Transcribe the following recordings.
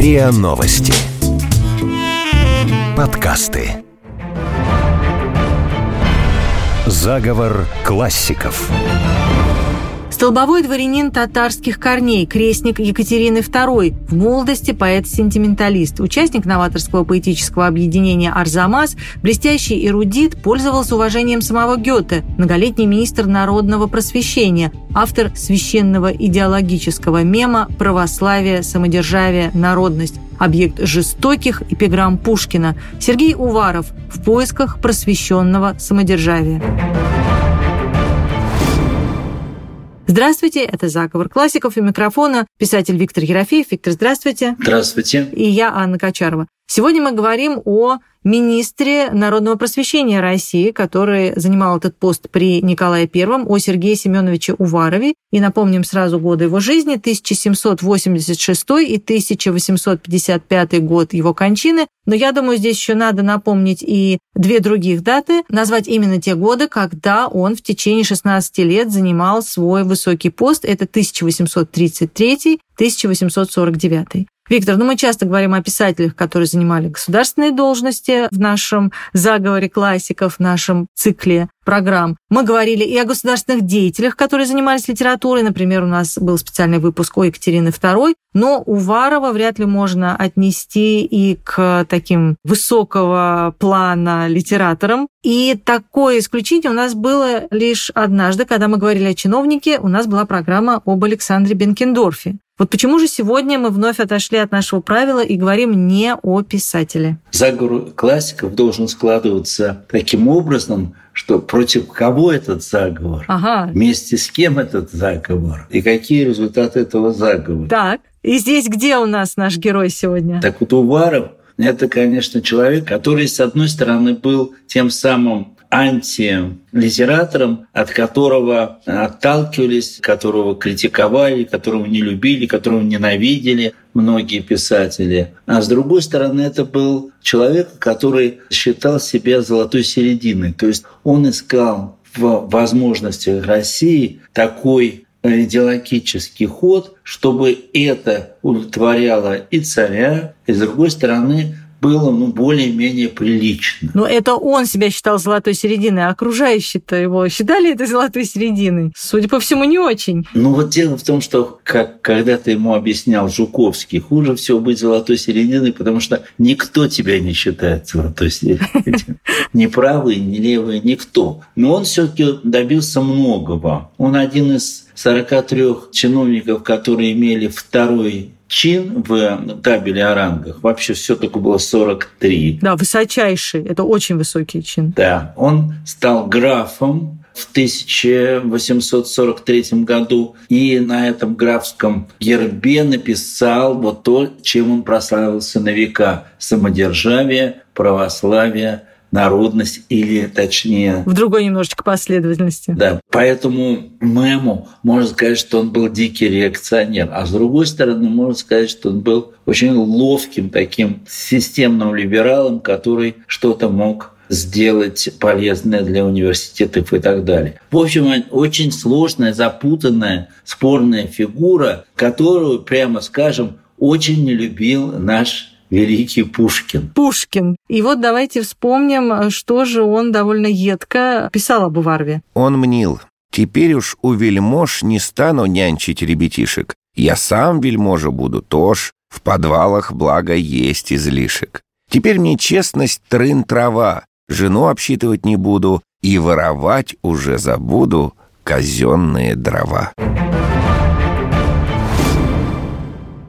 РИА Новости. Подкасты. Заговор классиков. Столбовой дворянин татарских корней, крестник Екатерины II, в молодости поэт-сентименталист, участник новаторского поэтического объединения «Арзамас», блестящий эрудит, пользовался уважением самого Гёте, многолетний министр народного просвещения, автор священного идеологического мема «Православие, самодержавие, народность», объект жестоких эпиграмм Пушкина, Сергей Уваров в поисках просвещенного самодержавия. Здравствуйте, это «Заговор классиков» и микрофона писатель Виктор Ерофеев. Виктор, здравствуйте. Здравствуйте. И я, Анна Качарова. Сегодня мы говорим о министре народного просвещения России, который занимал этот пост при Николае I, о Сергее Семеновиче Уварове. И напомним сразу годы его жизни, 1786 и 1855 год его кончины. Но я думаю, здесь еще надо напомнить и две других даты, назвать именно те годы, когда он в течение 16 лет занимал свой высокий пост. Это 1833-1849. Виктор, ну мы часто говорим о писателях, которые занимали государственные должности в нашем заговоре классиков, в нашем цикле программ. Мы говорили и о государственных деятелях, которые занимались литературой. Например, у нас был специальный выпуск о Екатерины II. Но Уварова вряд ли можно отнести и к таким высокого плана литераторам. И такое исключение у нас было лишь однажды, когда мы говорили о чиновнике, у нас была программа об Александре Бенкендорфе. Вот почему же сегодня мы вновь отошли от нашего правила и говорим не о писателе? Заговор классиков должен складываться таким образом, что против кого этот заговор, ага. вместе с кем этот заговор и какие результаты этого заговора. Так, и здесь где у нас наш герой сегодня? Так вот Уваров – это, конечно, человек, который, с одной стороны, был тем самым антилитератором, от которого отталкивались, которого критиковали, которого не любили, которого ненавидели многие писатели. А с другой стороны, это был человек, который считал себя золотой серединой. То есть он искал в возможностях России такой идеологический ход, чтобы это удовлетворяло и царя, и с другой стороны было ну, более-менее прилично. Но это он себя считал золотой серединой, а окружающие-то его считали это золотой серединой? Судя по всему, не очень. Ну вот дело в том, что, как когда-то ему объяснял Жуковский, хуже всего быть золотой серединой, потому что никто тебя не считает золотой серединой. Ни правый, ни левый, никто. Но он все таки добился многого. Он один из 43 чиновников, которые имели второй чин в табеле о рангах. Вообще все только было 43. Да, высочайший. Это очень высокий чин. Да. Он стал графом в 1843 году и на этом графском гербе написал вот то, чем он прославился на века – самодержавие, православие, народность или, точнее... В другой немножечко последовательности. Да, поэтому мему можно сказать, что он был дикий реакционер. А с другой стороны, можно сказать, что он был очень ловким таким системным либералом, который что-то мог сделать полезное для университетов и так далее. В общем, очень сложная, запутанная, спорная фигура, которую, прямо скажем, очень не любил наш великий Пушкин. Пушкин. И вот давайте вспомним, что же он довольно едко писал об Уварве. Он мнил. «Теперь уж у вельмож не стану нянчить ребятишек. Я сам вельможа буду тоже. В подвалах благо есть излишек. Теперь мне честность трын трава. Жену обсчитывать не буду и воровать уже забуду казенные дрова».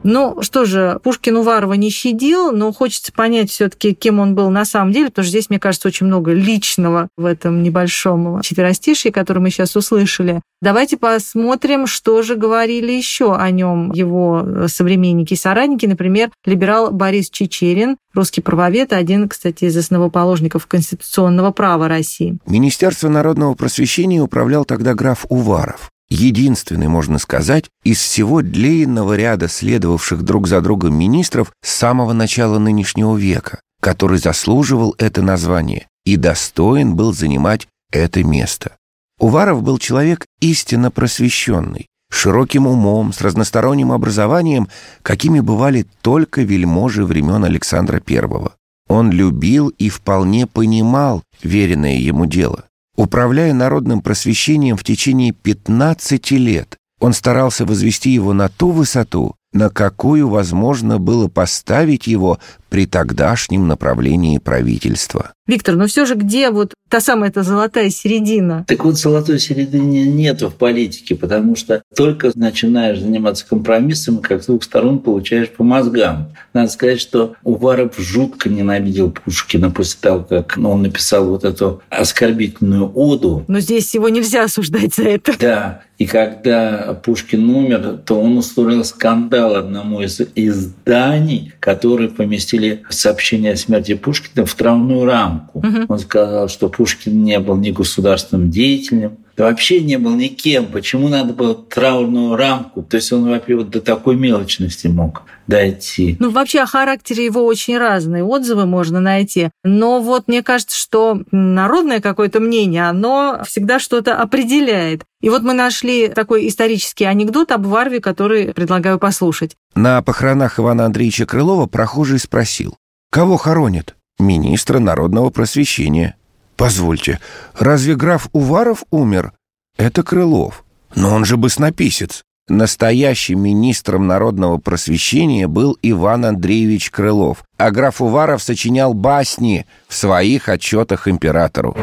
Ну, что же, Пушкин Уварова не щадил, но хочется понять все таки кем он был на самом деле, потому что здесь, мне кажется, очень много личного в этом небольшом четверостишье, которое мы сейчас услышали. Давайте посмотрим, что же говорили еще о нем его современники и соратники. Например, либерал Борис Чечерин, русский правовед, один, кстати, из основоположников конституционного права России. Министерство народного просвещения управлял тогда граф Уваров единственный, можно сказать, из всего длинного ряда следовавших друг за другом министров с самого начала нынешнего века, который заслуживал это название и достоин был занимать это место. Уваров был человек истинно просвещенный, широким умом, с разносторонним образованием, какими бывали только вельможи времен Александра Первого. Он любил и вполне понимал веренное ему дело. Управляя народным просвещением в течение 15 лет, он старался возвести его на ту высоту, на какую возможно было поставить его при тогдашнем направлении правительства. Виктор, но все же где вот та самая эта золотая середина? Так вот, золотой середины нет в политике, потому что только начинаешь заниматься компромиссами, как с двух сторон получаешь по мозгам. Надо сказать, что Уваров жутко ненавидел Пушкина после того, как он написал вот эту оскорбительную оду. Но здесь его нельзя осуждать за это. Да, и когда Пушкин умер, то он устроил скандал одному из изданий, которые поместили сообщение о смерти Пушкина в травную рамку. Угу. Он сказал, что Пушкин не был ни государственным деятелем, да вообще не был никем. Почему надо было траурную рамку? То есть он вообще вот до такой мелочности мог дойти. Ну, вообще о характере его очень разные отзывы можно найти. Но вот мне кажется, что народное какое-то мнение, оно всегда что-то определяет. И вот мы нашли такой исторический анекдот об Варве, который предлагаю послушать. На похоронах Ивана Андреевича Крылова прохожий спросил, кого хоронят? Министра народного просвещения. Позвольте, разве граф Уваров умер? Это Крылов. Но он же баснописец. Настоящим министром народного просвещения был Иван Андреевич Крылов, а граф Уваров сочинял басни в своих отчетах императору.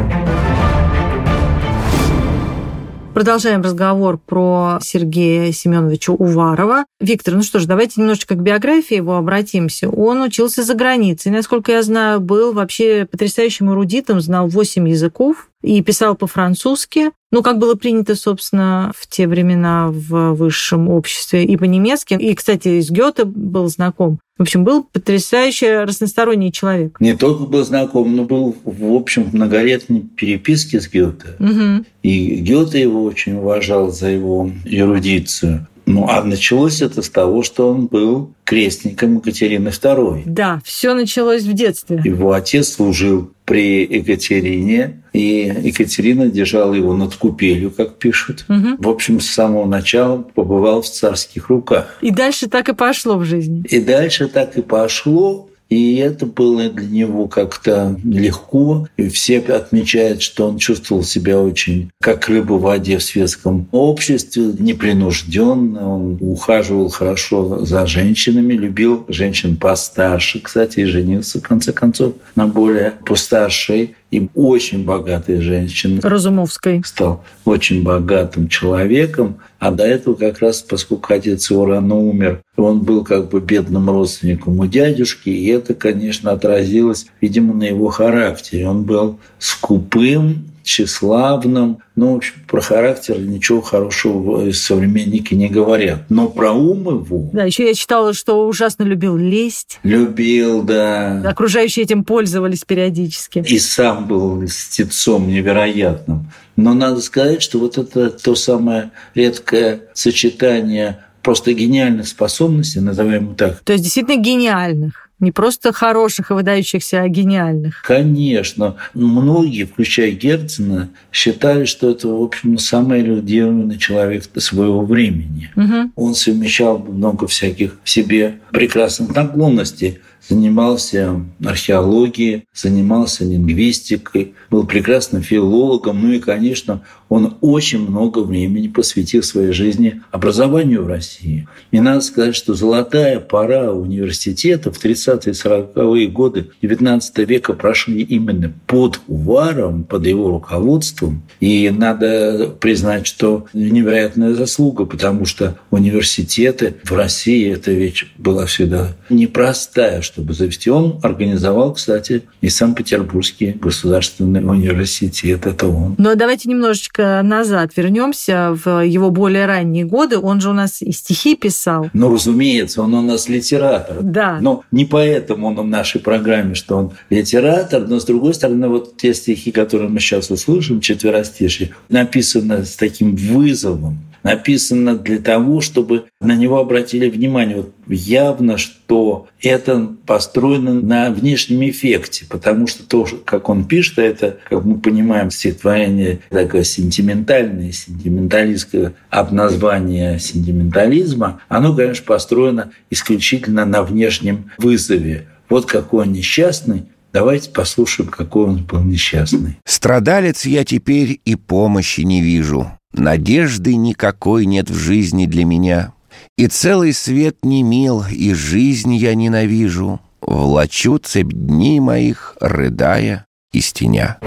Продолжаем разговор про Сергея Семеновича Уварова. Виктор, ну что ж, давайте немножечко к биографии его обратимся. Он учился за границей, насколько я знаю, был вообще потрясающим эрудитом, знал 8 языков, и писал по-французски. Ну, как было принято, собственно, в те времена в высшем обществе и по-немецки. И, кстати, с Гёте был знаком. В общем, был потрясающе разносторонний человек. Не только был знаком, но был, в общем, в многолетней переписке с Гёте. Угу. И Гёте его очень уважал за его эрудицию. Ну, а началось это с того, что он был крестником Екатерины II. Да, все началось в детстве. Его отец служил при Екатерине, и Екатерина держала его над купелью, как пишут. Угу. В общем, с самого начала побывал в царских руках. И дальше так и пошло в жизни. И дальше так и пошло. И это было для него как-то легко. И все отмечают, что он чувствовал себя очень как рыба в воде в светском обществе, непринужденно. Он ухаживал хорошо за женщинами, любил женщин постарше, кстати, и женился, в конце концов, на более постаршей и очень богатой женщиной. Разумовской. Стал очень богатым человеком. А до этого как раз, поскольку отец его рано умер, он был как бы бедным родственником у дядюшки, и это, конечно, отразилось, видимо, на его характере. Он был скупым, тщеславным. Ну, в общем, про характер ничего хорошего современники не говорят. Но про ум его... Да, еще я читала, что ужасно любил лесть. Любил, да. Окружающие этим пользовались периодически. И сам был льстецом невероятным. Но надо сказать, что вот это то самое редкое сочетание просто гениальных способностей, назовем так. То есть действительно гениальных. Не просто хороших и выдающихся, а гениальных. Конечно. Многие, включая Герцена, считали, что это, в общем, самый эрудированный человек своего времени. Угу. Он совмещал много всяких в себе прекрасных наклонностей занимался археологией, занимался лингвистикой, был прекрасным филологом, ну и, конечно, он очень много времени посвятил своей жизни образованию в России. И надо сказать, что золотая пора университета в 30-е 40-е годы XIX века прошли именно под Уваром, под его руководством. И надо признать, что невероятная заслуга, потому что университеты в России, эта вещь была всегда непростая, чтобы завести. Он организовал, кстати, и Санкт-Петербургский государственный университет. Это он. Но давайте немножечко назад вернемся в его более ранние годы. Он же у нас и стихи писал. Ну, разумеется, он у нас литератор. Да. Но не поэтому он в нашей программе, что он литератор, но с другой стороны, вот те стихи, которые мы сейчас услышим, четверостишие, написаны с таким вызовом, написано для того, чтобы на него обратили внимание. Вот явно, что это построено на внешнем эффекте, потому что то, как он пишет, это, как мы понимаем, стихотворение такое сентиментальное, сентименталистское обназвание сентиментализма, оно, конечно, построено исключительно на внешнем вызове. Вот какой он несчастный, Давайте послушаем, какой он был несчастный. «Страдалец я теперь и помощи не вижу. Надежды никакой нет в жизни для меня. И целый свет не мил, и жизнь я ненавижу. Влачу цепь дней моих, рыдая и стеня».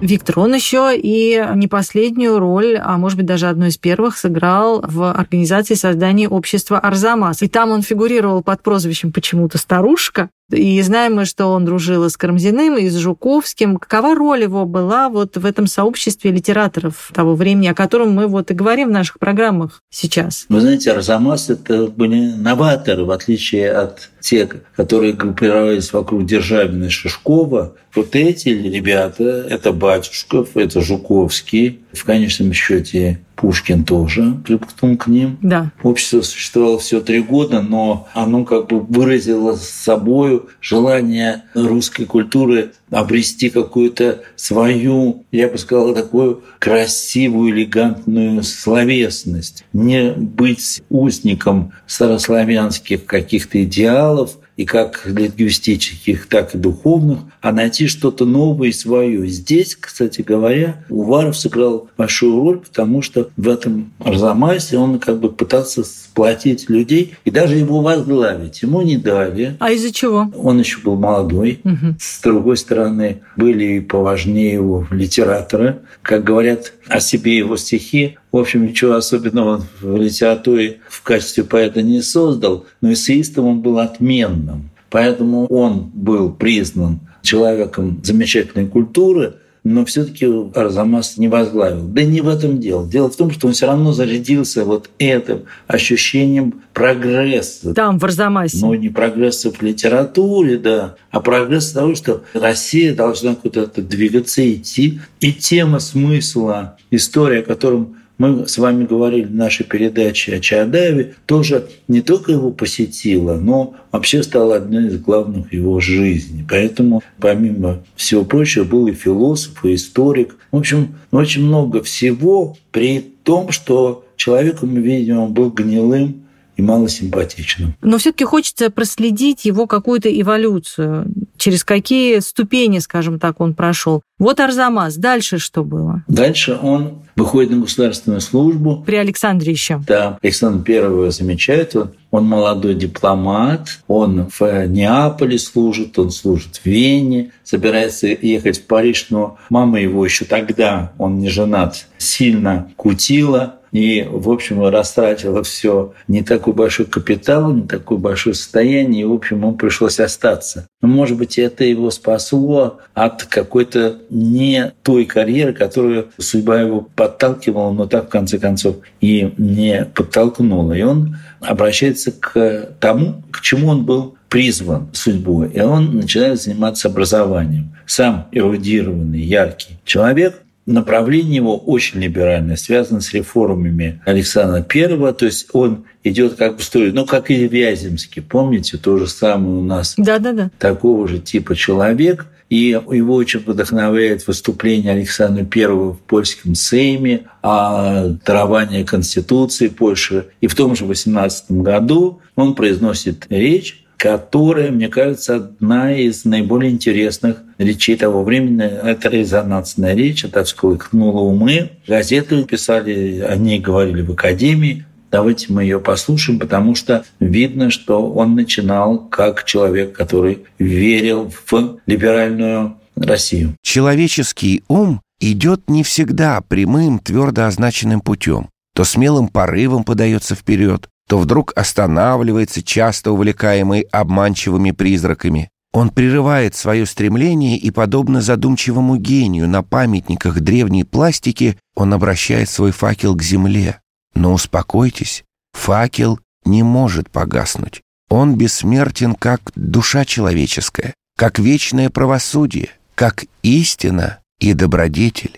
Виктор, он еще и не последнюю роль, а может быть даже одну из первых, сыграл в организации создания общества Арзамас. И там он фигурировал под прозвищем почему-то «Старушка», и знаем мы, что он дружил с Карамзиным, и с Жуковским. Какова роль его была вот в этом сообществе литераторов того времени, о котором мы вот и говорим в наших программах сейчас? Вы знаете, Арзамас – это были новаторы, в отличие от тех, которые группировались вокруг Державина и Шишкова. Вот эти ребята – это Батюшков, это Жуковский, в конечном счете Пушкин тоже примкнул к ним. Да. Общество существовало всего три года, но оно как бы выразило собою желание русской культуры обрести какую-то свою, я бы сказал, такую красивую, элегантную словесность. Не быть узником старославянских каких-то идеалов, и как лингвистических, так и духовных, а найти что-то новое и свое. Здесь, кстати говоря, Уваров сыграл большую роль, потому что в этом Арзамасе он как бы пытался сплотить людей и даже его возглавить. Ему не дали. А из-за чего? Он еще был молодой. Угу. С другой стороны, были и поважнее его литераторы. Как говорят о себе его стихи, в общем, ничего особенного в литературе в качестве поэта не создал, но эссеистом он был отменным. Поэтому он был признан человеком замечательной культуры – но все-таки Арзамас не возглавил. Да не в этом дело. Дело в том, что он все равно зарядился вот этим ощущением прогресса. Там, в Арзамасе. Но не прогресса в литературе, да, а прогресс того, что Россия должна куда-то двигаться, идти. И тема смысла, история, о котором мы с вами говорили в нашей передаче о Чаадаеве, тоже не только его посетила, но вообще стала одной из главных его жизни. Поэтому, помимо всего прочего, был и философ, и историк. В общем, очень много всего, при том, что человеком, видимо, был гнилым, и малосимпатичным. Но все-таки хочется проследить его какую-то эволюцию, через какие ступени, скажем так, он прошел. Вот Арзамас. Дальше что было? Дальше он выходит на государственную службу. При Александре еще. Да, Александр Первый замечает, он, он молодой дипломат, он в Неаполе служит, он служит в Вене, собирается ехать в Париж, но мама его еще тогда, он не женат, сильно кутила, и, в общем, растратила все. Не такой большой капитал, не такое большое состояние, и, в общем, ему пришлось остаться. Но, может быть, это его спасло от какой-то не той карьеры, которую судьба его подталкивала, но так, в конце концов, и не подтолкнула. И он обращается к тому, к чему он был призван судьбой, и он начинает заниматься образованием. Сам эрудированный, яркий человек направление его очень либеральное, связано с реформами Александра Первого, то есть он идет как бы строить, ну, как и Вяземский, помните, то же самое у нас. Да, да, да. Такого же типа человек, и его очень вдохновляет выступление Александра Первого в польском Сейме о даровании Конституции Польши. И в том же 18 году он произносит речь, которая, мне кажется, одна из наиболее интересных речей того времени. Это резонансная речь, это всколыхнула умы. Газеты писали, о ней говорили в академии. Давайте мы ее послушаем, потому что видно, что он начинал как человек, который верил в либеральную Россию. Человеческий ум идет не всегда прямым, твердо означенным путем. То смелым порывом подается вперед, то вдруг останавливается, часто увлекаемый обманчивыми призраками. Он прерывает свое стремление и, подобно задумчивому гению на памятниках древней пластики, он обращает свой факел к земле. Но успокойтесь, факел не может погаснуть. Он бессмертен, как душа человеческая, как вечное правосудие, как истина и добродетель.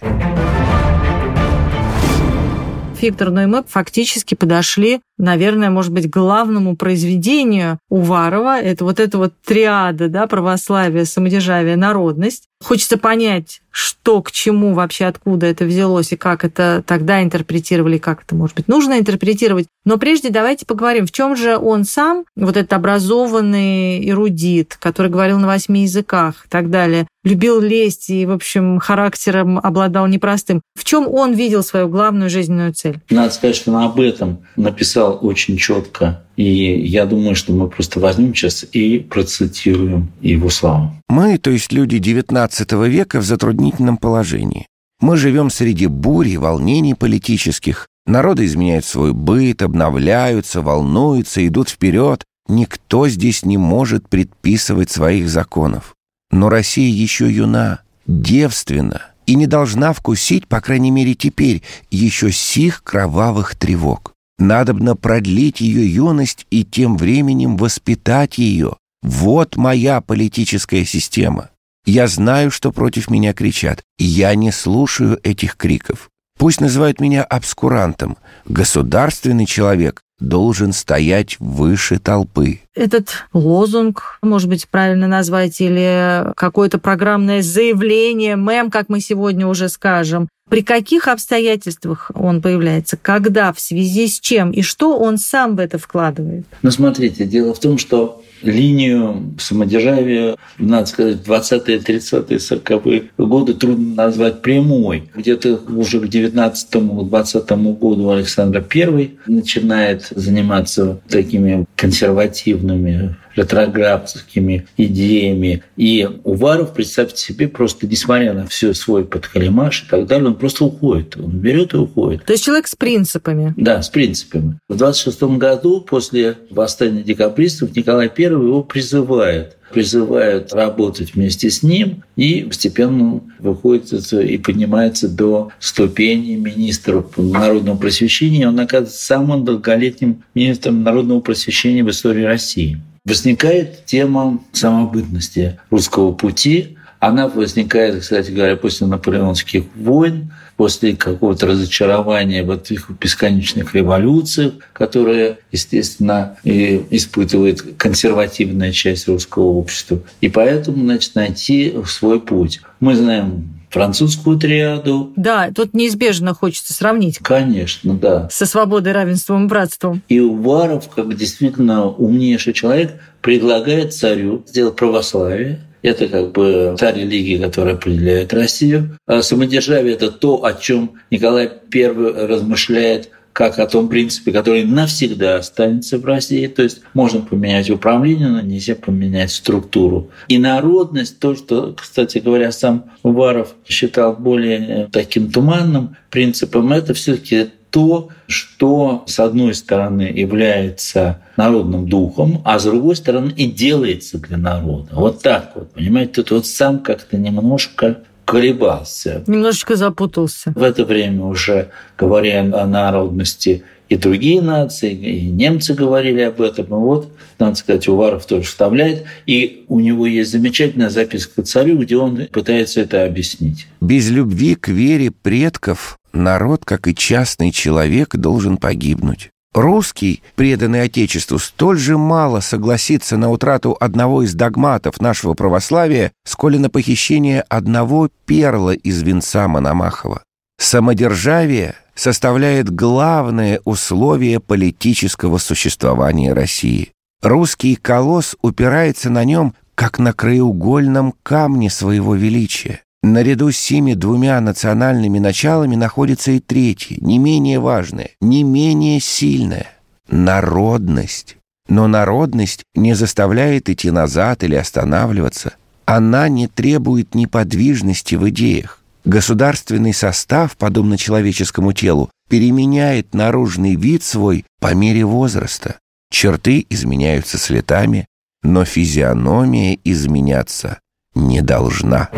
Виктор, но и мы фактически подошли, наверное, может быть, главному произведению Уварова. Это вот эта вот триада, да, православие, самодержавие, народность. Хочется понять, что к чему вообще, откуда это взялось и как это тогда интерпретировали, как это, может быть, нужно интерпретировать. Но прежде давайте поговорим, в чем же он сам, вот этот образованный эрудит, который говорил на восьми языках и так далее, любил лезть и, в общем, характером обладал непростым. В чем он видел свою главную жизненную цель? Надо сказать, что он об этом написал очень четко. И я думаю, что мы просто возьмем сейчас и процитируем его слова. Мы, то есть люди XIX века, в затруднительном положении. Мы живем среди бури, волнений политических. Народы изменяют свой быт, обновляются, волнуются, идут вперед. Никто здесь не может предписывать своих законов. Но Россия еще юна, девственна и не должна вкусить, по крайней мере теперь, еще сих кровавых тревог. Надобно продлить ее юность и тем временем воспитать ее. Вот моя политическая система. Я знаю, что против меня кричат, я не слушаю этих криков. Пусть называют меня обскурантом. Государственный человек должен стоять выше толпы. Этот лозунг, может быть, правильно назвать, или какое-то программное заявление, мем, как мы сегодня уже скажем, при каких обстоятельствах он появляется, когда, в связи с чем и что он сам в это вкладывает? Ну, смотрите, дело в том, что линию самодержавия, надо сказать, 20-е, 30-е, 40-е годы трудно назвать прямой. Где-то уже к 19-20 году Александр I начинает заниматься такими консервативными ретроградскими идеями. И Уваров, представьте себе, просто несмотря на все свой подхалимаш и так далее, он просто уходит. Он берет и уходит. То есть человек с принципами. Да, с принципами. В 26 году, после восстания декабристов, Николай I его призывает призывают работать вместе с ним, и постепенно выходит и поднимается до ступени министра народного просвещения. Он оказывается самым долголетним министром народного просвещения в истории России. Возникает тема самобытности русского пути. Она возникает, кстати говоря, после наполеонских войн, после какого-то разочарования в этих бесконечных революциях, которые, естественно, и испытывает консервативная часть русского общества. И поэтому, значит, найти свой путь. Мы знаем французскую триаду. Да, тут неизбежно хочется сравнить. Конечно, да. Со свободой, равенством и братством. И Уваров, как действительно умнейший человек, предлагает царю сделать православие, это как бы та религия, которая определяет Россию. А самодержавие – это то, о чем Николай I размышляет как о том принципе, который навсегда останется в России. То есть можно поменять управление, но нельзя поменять структуру. И народность, то, что, кстати говоря, сам Уваров считал более таким туманным принципом, это все таки то, что, с одной стороны, является народным духом, а с другой стороны и делается для народа. Вот так вот, понимаете, тут вот сам как-то немножко колебался. Немножечко запутался. В это время уже говоря о народности и другие нации, и немцы говорили об этом. И вот, надо сказать, Уваров тоже вставляет. И у него есть замечательная записка к царю, где он пытается это объяснить. Без любви к вере предков народ, как и частный человек, должен погибнуть. Русский, преданный Отечеству, столь же мало согласится на утрату одного из догматов нашего православия, сколь на похищение одного перла из венца Мономахова. Самодержавие составляет главное условие политического существования России. Русский колосс упирается на нем, как на краеугольном камне своего величия. Наряду с сими двумя национальными началами находится и третье, не менее важное, не менее сильное — народность. Но народность не заставляет идти назад или останавливаться. Она не требует неподвижности в идеях. Государственный состав, подобно человеческому телу, переменяет наружный вид свой по мере возраста. Черты изменяются с летами, но физиономия изменяться не должна.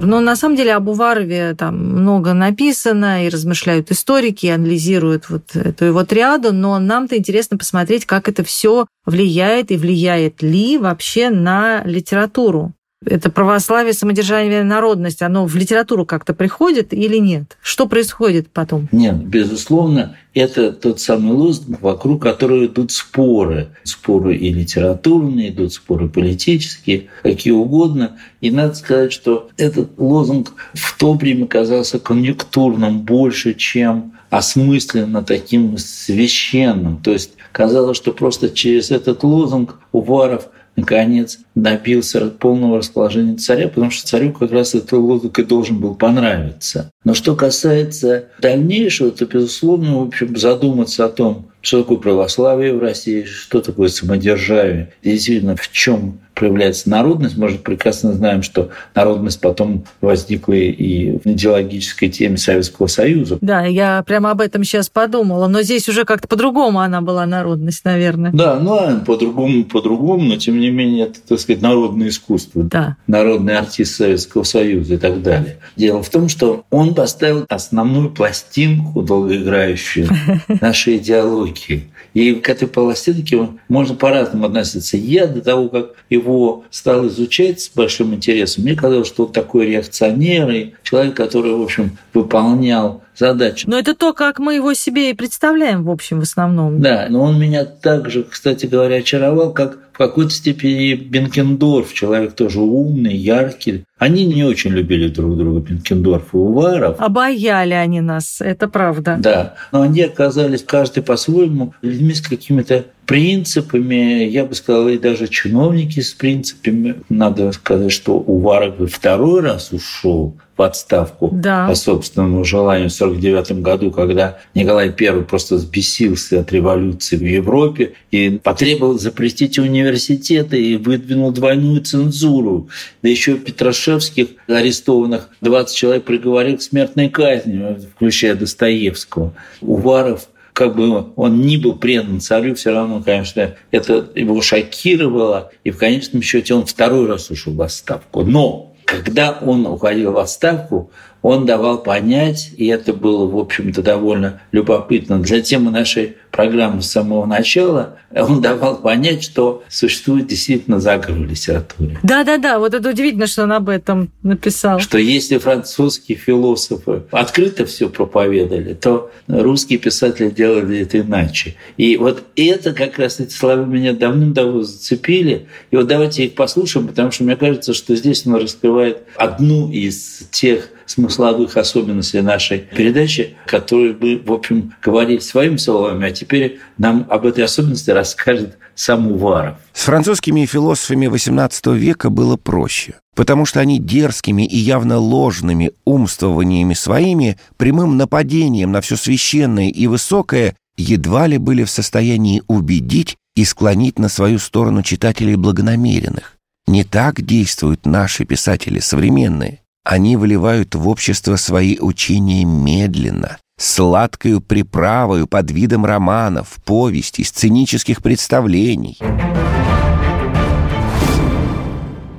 Но на самом деле об Уварове там много написано, и размышляют историки, и анализируют вот эту его триаду, но нам-то интересно посмотреть, как это все влияет и влияет ли вообще на литературу. Это православие, самодержание, народность, оно в литературу как-то приходит или нет? Что происходит потом? Нет, безусловно, это тот самый лозунг, вокруг которого идут споры. Споры и литературные, идут споры политические, какие угодно. И надо сказать, что этот лозунг в то время казался конъюнктурным больше, чем осмысленно таким священным. То есть казалось, что просто через этот лозунг Уваров наконец добился полного расположения царя, потому что царю как раз этот лозунг и должен был понравиться. Но что касается дальнейшего, то, безусловно, в общем, задуматься о том, что такое православие в России, что такое самодержавие, действительно, в чем проявляется народность. Мы же прекрасно знаем, что народность потом возникла и в идеологической теме Советского Союза. Да, я прямо об этом сейчас подумала, но здесь уже как-то по-другому она была народность, наверное. Да, ну а по-другому, по-другому, но тем не менее это, так сказать, народное искусство, да. народный артист Советского Союза и так далее. Дело в том, что он поставил основную пластинку долгоиграющую нашей идеологии. И к этой пластинке можно по-разному относиться. Я до того, как его стал изучать с большим интересом, мне казалось, что он такой реакционер и человек, который, в общем, выполнял задачи. Но это то, как мы его себе и представляем, в общем, в основном. Да, но он меня также, кстати говоря, очаровал, как в какой-то степени Бенкендорф, человек тоже умный, яркий. Они не очень любили друг друга, Бенкендорф и Уваров. Обаяли они нас, это правда. Да, но они оказались каждый по-своему людьми с какими-то принципами, я бы сказал, и даже чиновники с принципами. Надо сказать, что Уваров второй раз ушел в отставку да. по собственному желанию в 1949 году, когда Николай I просто взбесился от революции в Европе и потребовал запретить университеты и выдвинул двойную цензуру. Да еще Петрашевских арестованных 20 человек приговорил к смертной казни, включая Достоевского. Уваров как бы он ни был предан царю, все равно, конечно, это его шокировало, и в конечном счете он второй раз ушел в отставку. Но когда он уходил в отставку, он давал понять, и это было, в общем-то, довольно любопытно для темы нашей программы с самого начала, он давал понять, что существует действительно заговор в литературе. Да-да-да, вот это удивительно, что он об этом написал. Что если французские философы открыто все проповедовали, то русские писатели делали это иначе. И вот это как раз эти слова меня давным-давно зацепили. И вот давайте их послушаем, потому что мне кажется, что здесь он раскрывает одну из тех смысловых особенностей нашей передачи, которые бы, в общем, говорили своими словами, а теперь нам об этой особенности расскажет сам Уваров. С французскими философами XVIII века было проще, потому что они дерзкими и явно ложными умствованиями своими, прямым нападением на все священное и высокое, едва ли были в состоянии убедить и склонить на свою сторону читателей благонамеренных. Не так действуют наши писатели современные. Они выливают в общество свои учения медленно, сладкою приправою под видом романов, повестей, сценических представлений.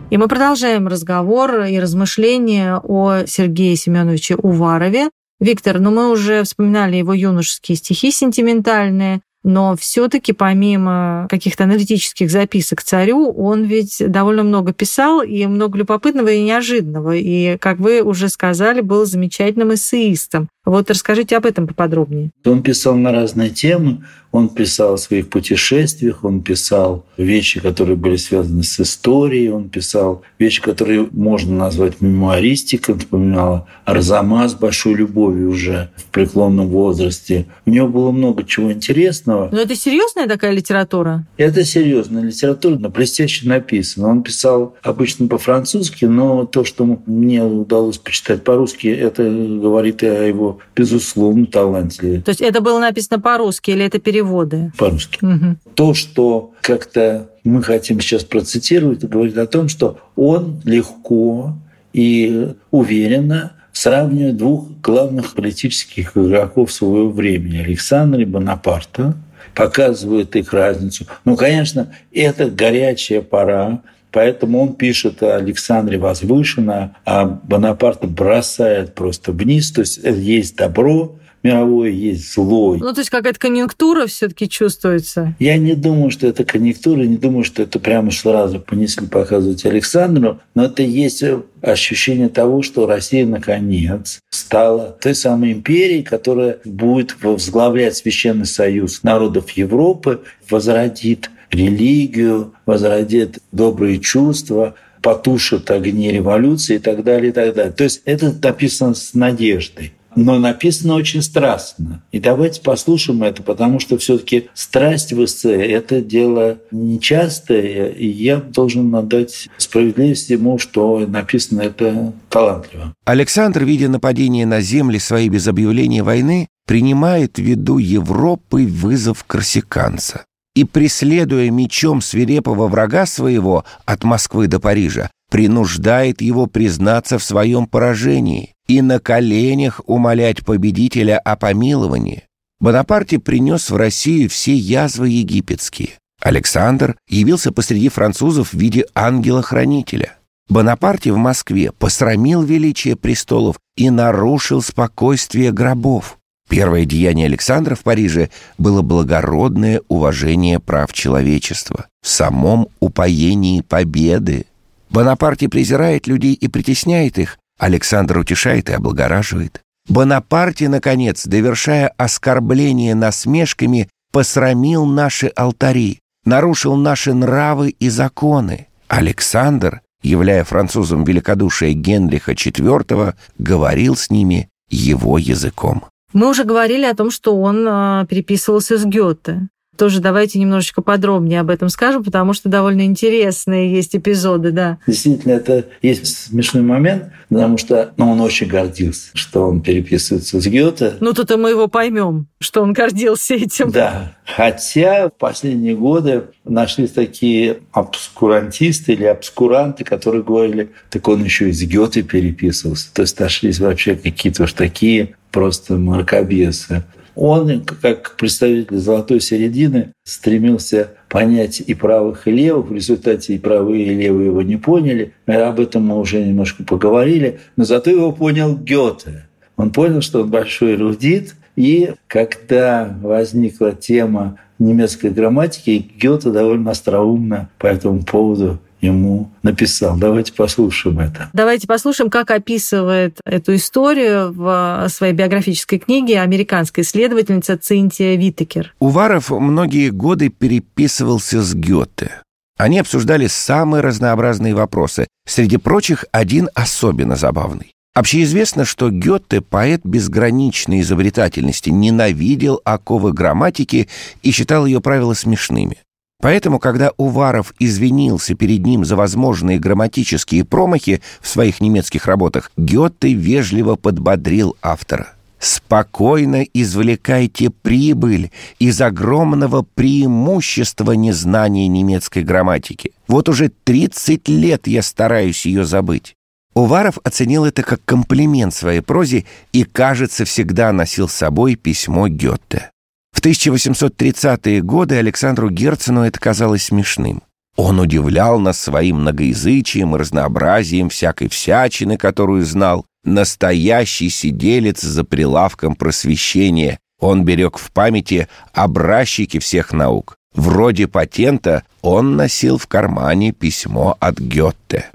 И мы продолжаем разговор и размышления о Сергее Семеновиче Уварове. Виктор, ну мы уже вспоминали его юношеские стихи сентиментальные, но все-таки помимо каких-то аналитических записок царю, он ведь довольно много писал и много любопытного и неожиданного. И, как вы уже сказали, был замечательным эссеистом. Вот расскажите об этом поподробнее. Он писал на разные темы. Он писал о своих путешествиях, он писал вещи, которые были связаны с историей, он писал вещи, которые можно назвать мемуаристикой. Он вспоминал Арзама с большой любовью уже в преклонном возрасте. У него было много чего интересного. Но это серьезная такая литература? Это серьезная литература, но блестяще написано. Он писал обычно по-французски, но то, что мне удалось почитать по-русски, это говорит и о его безусловном таланте. То есть это было написано по-русски или это перевод? переводы. По-русски. Угу. То, что как-то мы хотим сейчас процитировать, говорит о том, что он легко и уверенно сравнивает двух главных политических игроков своего времени, Александра и Бонапарта, показывает их разницу. Ну, конечно, это горячая пора, Поэтому он пишет о Александре возвышенно, а Бонапарта бросает просто вниз. То есть есть добро, мировое есть злой. Ну, то есть какая-то конъюнктура все-таки чувствуется. Я не думаю, что это конъюнктура, не думаю, что это прямо сразу понесли показывать Александру, но это есть ощущение того, что Россия наконец стала той самой империей, которая будет возглавлять Священный Союз народов Европы, возродит религию, возродит добрые чувства, потушит огни революции и так далее, и так далее. То есть это написано с надеждой. Но написано очень страстно. И давайте послушаем это, потому что все-таки страсть в эссе – это дело нечастое, и я должен отдать справедливость ему, что написано это талантливо. Александр, видя нападение на земли свои без объявления войны, принимает в виду Европы вызов корсиканца и, преследуя мечом свирепого врага своего от Москвы до Парижа, принуждает его признаться в своем поражении и на коленях умолять победителя о помиловании. Бонапарте принес в Россию все язвы египетские. Александр явился посреди французов в виде ангела-хранителя. Бонапарте в Москве посрамил величие престолов и нарушил спокойствие гробов. Первое деяние Александра в Париже было благородное уважение прав человечества в самом упоении победы. Бонапарте презирает людей и притесняет их, Александр утешает и облагораживает. Бонапарте, наконец, довершая оскорбление насмешками, посрамил наши алтари, нарушил наши нравы и законы. Александр, являя французам великодушие Генриха IV, говорил с ними его языком. Мы уже говорили о том, что он а, переписывался с Гёте. Тоже давайте немножечко подробнее об этом скажем, потому что довольно интересные есть эпизоды, да. Действительно, это есть смешной момент, потому что ну, он очень гордился, что он переписывается с Гёте. Ну, тут-то мы его поймем, что он гордился этим. Да. Хотя в последние годы нашлись такие обскурантисты или обскуранты, которые говорили, так он еще и с Гёте переписывался. То есть нашлись вообще какие-то уж такие просто мракобесы. Он, как представитель золотой середины, стремился понять и правых, и левых. В результате и правые, и левые его не поняли. Об этом мы уже немножко поговорили. Но зато его понял Гёте. Он понял, что он большой эрудит. И когда возникла тема немецкой грамматики, Гёте довольно остроумно по этому поводу ему написал. Давайте послушаем это. Давайте послушаем, как описывает эту историю в своей биографической книге американская исследовательница Цинтия Витекер. Уваров многие годы переписывался с Гёте. Они обсуждали самые разнообразные вопросы. Среди прочих, один особенно забавный. Общеизвестно, что Гёте, поэт безграничной изобретательности, ненавидел оковы грамматики и считал ее правила смешными. Поэтому, когда Уваров извинился перед ним за возможные грамматические промахи в своих немецких работах, Гёте вежливо подбодрил автора. «Спокойно извлекайте прибыль из огромного преимущества незнания немецкой грамматики. Вот уже 30 лет я стараюсь ее забыть». Уваров оценил это как комплимент своей прозе и, кажется, всегда носил с собой письмо Гёте. В 1830-е годы Александру Герцену это казалось смешным. Он удивлял нас своим многоязычием и разнообразием всякой всячины, которую знал. Настоящий сиделец за прилавком просвещения. Он берег в памяти образчики всех наук. Вроде патента он носил в кармане письмо от Гетте.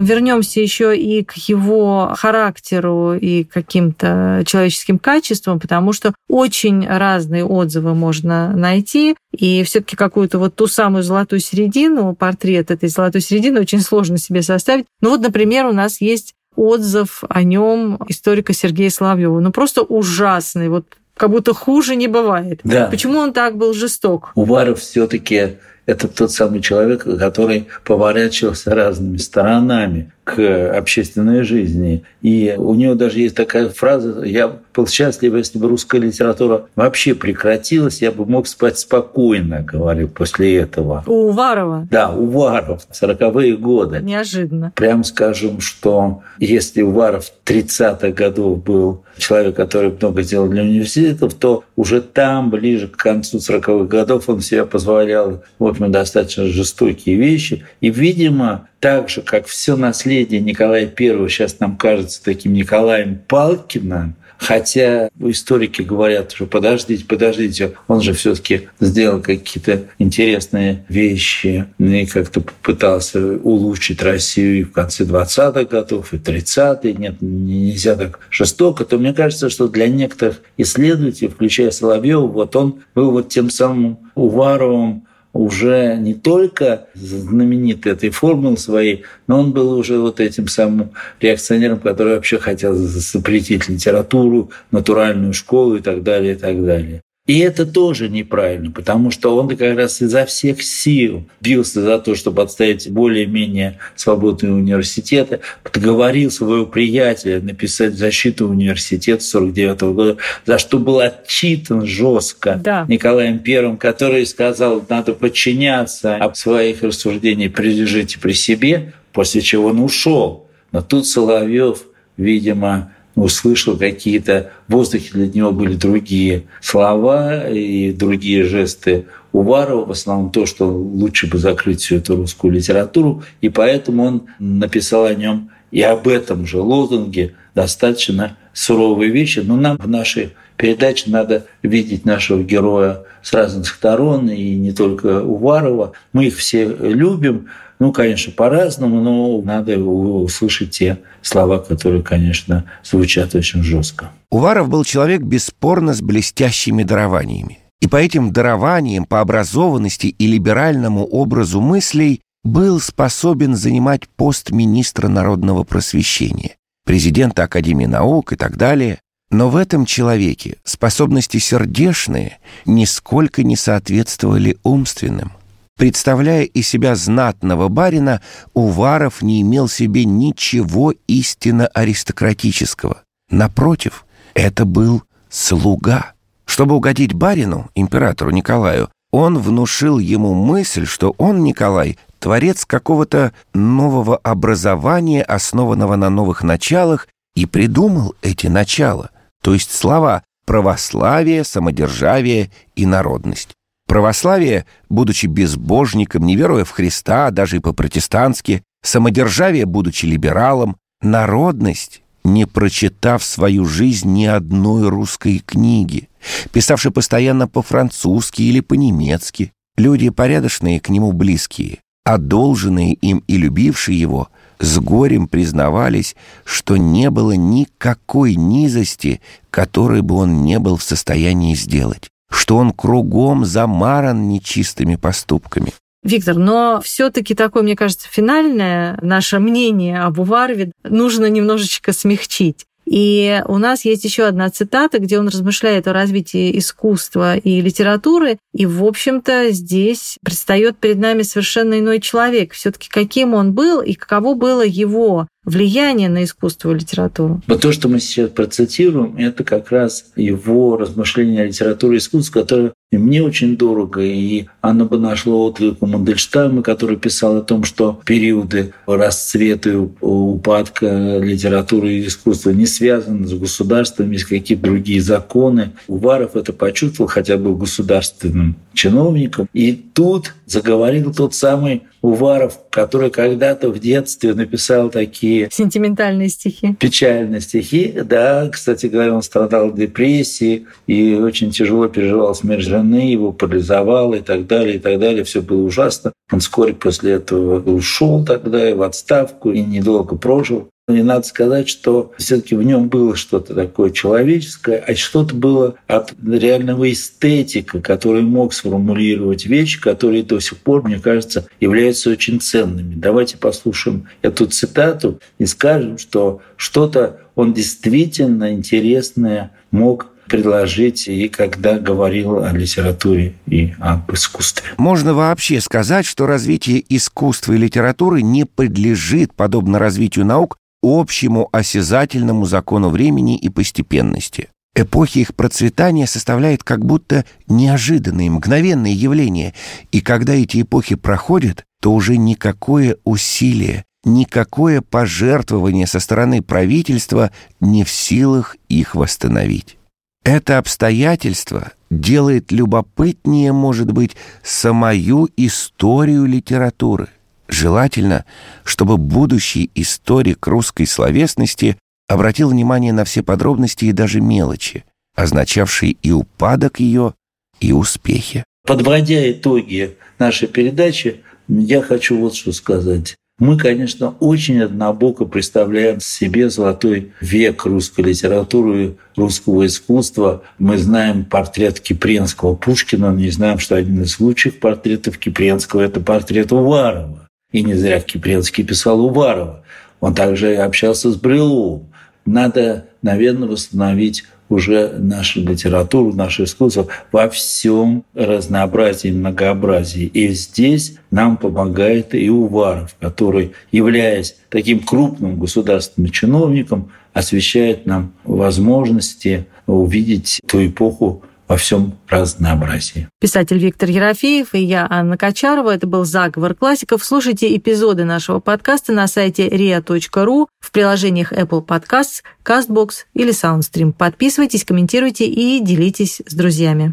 Вернемся еще и к его характеру и каким-то человеческим качествам, потому что очень разные отзывы можно найти, и все-таки какую-то вот ту самую золотую середину, портрет этой золотой середины очень сложно себе составить. Ну вот, например, у нас есть отзыв о нем историка Сергея Соловьева. Ну просто ужасный. Вот как будто хуже не бывает. Да. Почему он так был жесток? Уваров все-таки это тот самый человек, который поворачивался разными сторонами к общественной жизни. И у него даже есть такая фраза «Я был счастлив, если бы русская литература вообще прекратилась, я бы мог спать спокойно», говорил после этого. У Уварова? Да, Уваров, 40-е годы. Неожиданно. Прям скажем, что если Уваров 30-х годов был человек, который много сделал для университетов, то уже там, ближе к концу 40-х годов, он себе позволял, в общем, достаточно жестокие вещи. И, видимо, так же, как все наследие наследие Николая I сейчас нам кажется таким Николаем Палкиным, Хотя историки говорят, что подождите, подождите, он же все таки сделал какие-то интересные вещи и как-то попытался улучшить Россию и в конце 20-х годов, и 30-е. Нет, нельзя так жестоко. То мне кажется, что для некоторых исследователей, включая Соловьева, вот он был вот тем самым Уваровым уже не только знаменит этой формулой своей, но он был уже вот этим самым реакционером, который вообще хотел запретить литературу, натуральную школу и так далее, и так далее. И это тоже неправильно, потому что он как раз изо всех сил бился за то, чтобы отстоять более-менее свободные университеты, подговорил своего приятеля написать защиту университета 49 года, за что был отчитан жестко да. Николаем Первым, который сказал, надо подчиняться об своих рассуждениях, придержите при себе, после чего он ушел. Но тут Соловьев, видимо, услышал какие-то, в воздухе для него были другие слова и другие жесты Уварова, в основном то, что лучше бы закрыть всю эту русскую литературу, и поэтому он написал о нем и об этом же лозунге достаточно суровые вещи. Но нам в нашей передаче надо видеть нашего героя с разных сторон, и не только Уварова. Мы их все любим, ну, конечно, по-разному, но надо услышать те слова, которые, конечно, звучат очень жестко. Уваров был человек бесспорно с блестящими дарованиями. И по этим дарованиям, по образованности и либеральному образу мыслей был способен занимать пост министра народного просвещения, президента Академии наук и так далее. Но в этом человеке способности сердечные нисколько не соответствовали умственным. Представляя из себя знатного барина, Уваров не имел себе ничего истинно аристократического. Напротив, это был слуга. Чтобы угодить барину, императору Николаю, он внушил ему мысль, что он, Николай, творец какого-то нового образования, основанного на новых началах, и придумал эти начала, то есть слова православие, самодержавие и народность. Православие, будучи безбожником, не веруя в Христа, даже и по-протестантски, самодержавие, будучи либералом, народность, не прочитав свою жизнь ни одной русской книги, писавший постоянно по-французски или по-немецки, люди порядочные к нему близкие, одолженные им и любившие его, с горем признавались, что не было никакой низости, которой бы он не был в состоянии сделать что он кругом замаран нечистыми поступками. Виктор, но все-таки такое, мне кажется, финальное наше мнение об Уварове нужно немножечко смягчить. И у нас есть еще одна цитата, где он размышляет о развитии искусства и литературы. И, в общем-то, здесь предстает перед нами совершенно иной человек. Все-таки каким он был и каково было его влияние на искусство и литературу. Вот то, что мы сейчас процитируем, это как раз его размышления о литературе и искусстве, которое мне очень дорого, и оно бы нашло отклик у Мандельштама, который писал о том, что периоды расцвета и упадка литературы и искусства не связаны с государством, есть какие-то другие законы. Уваров это почувствовал, хотя был государственным чиновником. И тут заговорил тот самый Уваров, который когда-то в детстве написал такие... Сентиментальные стихи. Печальные стихи. Да, кстати говоря, он страдал депрессией и очень тяжело переживал смерть жены, его парализовало и так далее, и так далее. Все было ужасно. Он вскоре после этого ушел тогда в отставку и недолго прожил. И надо сказать, что все-таки в нем было что-то такое человеческое, а что-то было от реального эстетика, который мог сформулировать вещи, которые до сих пор, мне кажется, являются очень ценными. Давайте послушаем эту цитату и скажем, что что-то он действительно интересное мог предложить и когда говорил о литературе и об искусстве. Можно вообще сказать, что развитие искусства и литературы не подлежит, подобно развитию наук, общему осязательному закону времени и постепенности. Эпохи их процветания составляет как будто неожиданные, мгновенные явления, и когда эти эпохи проходят, то уже никакое усилие, никакое пожертвование со стороны правительства не в силах их восстановить. Это обстоятельство делает любопытнее, может быть, самую историю литературы. Желательно, чтобы будущий историк русской словесности обратил внимание на все подробности и даже мелочи, означавшие и упадок ее, и успехи. Подводя итоги нашей передачи, я хочу вот что сказать. Мы, конечно, очень однобоко представляем себе золотой век русской литературы, русского искусства. Мы знаем портрет Кипренского Пушкина, не знаем, что один из лучших портретов Кипренского – это портрет Уварова. И не зря Кипренский писал Уварова. Он также общался с Брюловым. Надо, наверное, восстановить уже нашу литературу, наше искусство во всем разнообразии, многообразии. И здесь нам помогает и Уваров, который, являясь таким крупным государственным чиновником, освещает нам возможности увидеть ту эпоху, во всем разнообразии. Писатель Виктор Ерофеев и я, Анна Качарова. Это был «Заговор классиков». Слушайте эпизоды нашего подкаста на сайте ria.ru, в приложениях Apple Podcasts, CastBox или SoundStream. Подписывайтесь, комментируйте и делитесь с друзьями.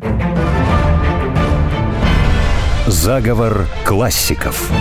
«Заговор классиков».